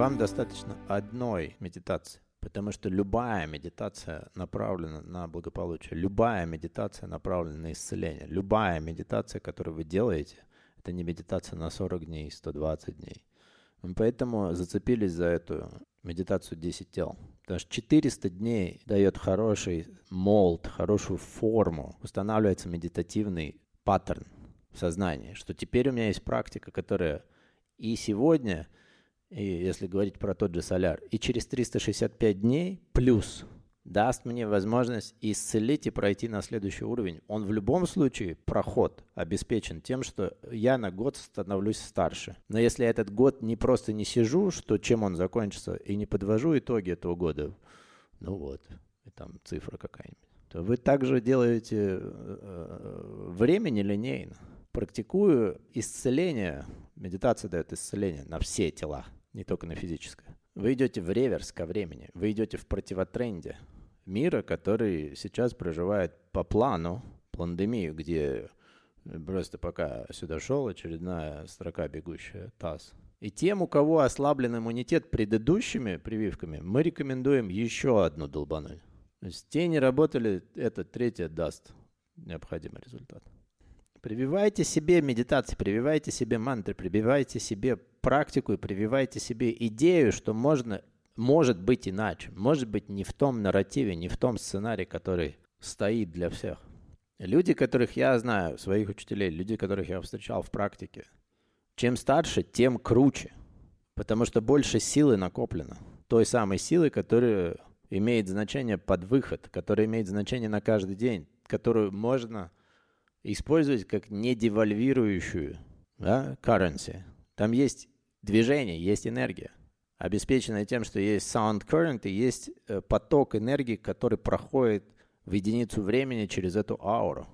Вам достаточно одной медитации. Потому что любая медитация направлена на благополучие, любая медитация направлена на исцеление, любая медитация, которую вы делаете, это не медитация на 40 дней, 120 дней. Поэтому зацепились за эту медитацию 10 тел. Потому что 400 дней дает хороший молд, хорошую форму, устанавливается медитативный паттерн в сознании, что теперь у меня есть практика, которая и сегодня, и если говорить про тот же соляр, и через 365 дней плюс даст мне возможность исцелить и пройти на следующий уровень. Он в любом случае, проход обеспечен тем, что я на год становлюсь старше. Но если этот год не просто не сижу, что чем он закончится, и не подвожу итоги этого года, ну вот, и там цифра какая-нибудь, то вы также делаете э, время нелинейно. Практикую исцеление, медитация дает исцеление на все тела, не только на физическое. Вы идете в реверс ко времени, вы идете в противотренде мира, который сейчас проживает по плану пандемию, где просто пока сюда шел очередная строка бегущая, ТАСС. И тем, у кого ослаблен иммунитет предыдущими прививками, мы рекомендуем еще одну долбануть. То есть те не работали, это третье даст необходимый результат. Прививайте себе медитации, прививайте себе мантры, прививайте себе практику и прививайте себе идею, что можно, может быть иначе, может быть не в том нарративе, не в том сценарии, который стоит для всех. Люди, которых я знаю, своих учителей, люди, которых я встречал в практике, чем старше, тем круче, потому что больше силы накоплено. Той самой силы, которая имеет значение под выход, которая имеет значение на каждый день, которую можно использовать как недевальвирующую да, currency. Там есть движение, есть энергия, обеспеченная тем, что есть sound current и есть э, поток энергии, который проходит в единицу времени через эту ауру.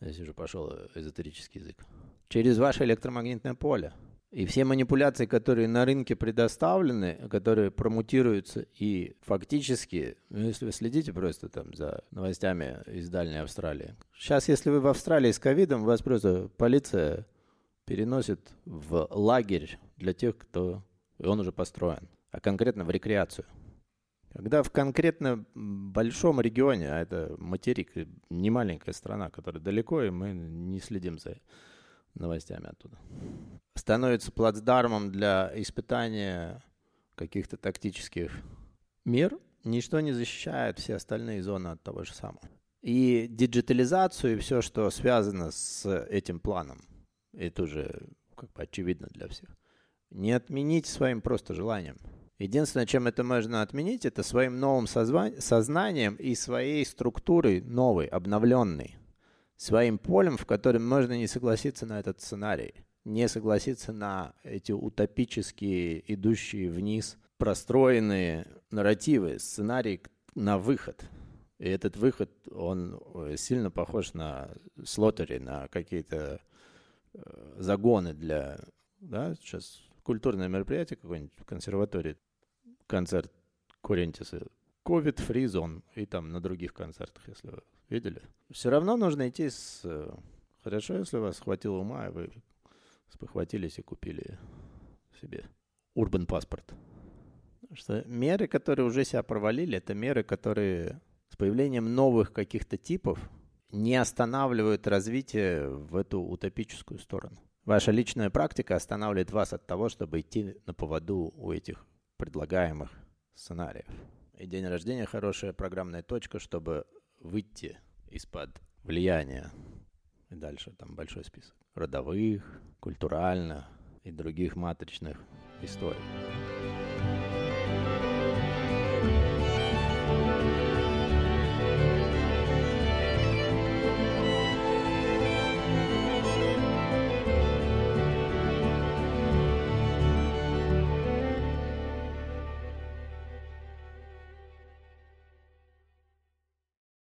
Здесь уже пошел эзотерический язык. Через ваше электромагнитное поле. И все манипуляции, которые на рынке предоставлены, которые промутируются и фактически, ну, если вы следите просто там за новостями из Дальней Австралии. Сейчас, если вы в Австралии с ковидом, вас просто полиция переносит в лагерь для тех, кто... Он уже построен, а конкретно в рекреацию. Когда в конкретно большом регионе, а это материк, не маленькая страна, которая далеко, и мы не следим за новостями оттуда. Становится плацдармом для испытания каких-то тактических мер, ничто не защищает все остальные зоны от того же самого. И диджитализацию и все, что связано с этим планом, это уже как бы очевидно для всех, не отменить своим просто желанием. Единственное, чем это можно отменить, это своим новым сознанием и своей структурой новой, обновленной своим полем, в котором можно не согласиться на этот сценарий, не согласиться на эти утопические, идущие вниз, простроенные нарративы, сценарий на выход. И этот выход, он сильно похож на слотери, на какие-то э, загоны для... Да, сейчас культурное мероприятие какое-нибудь в консерватории, концерт Курентиса, COVID-free zone, и там на других концертах, если вы Видели? Все равно нужно идти с... Э, хорошо, если у вас хватило ума, и вы спохватились и купили себе урбан паспорт. Что меры, которые уже себя провалили, это меры, которые с появлением новых каких-то типов не останавливают развитие в эту утопическую сторону. Ваша личная практика останавливает вас от того, чтобы идти на поводу у этих предлагаемых сценариев. И день рождения хорошая программная точка, чтобы выйти из-под влияния. И дальше там большой список. Родовых, культурально и других матричных историй.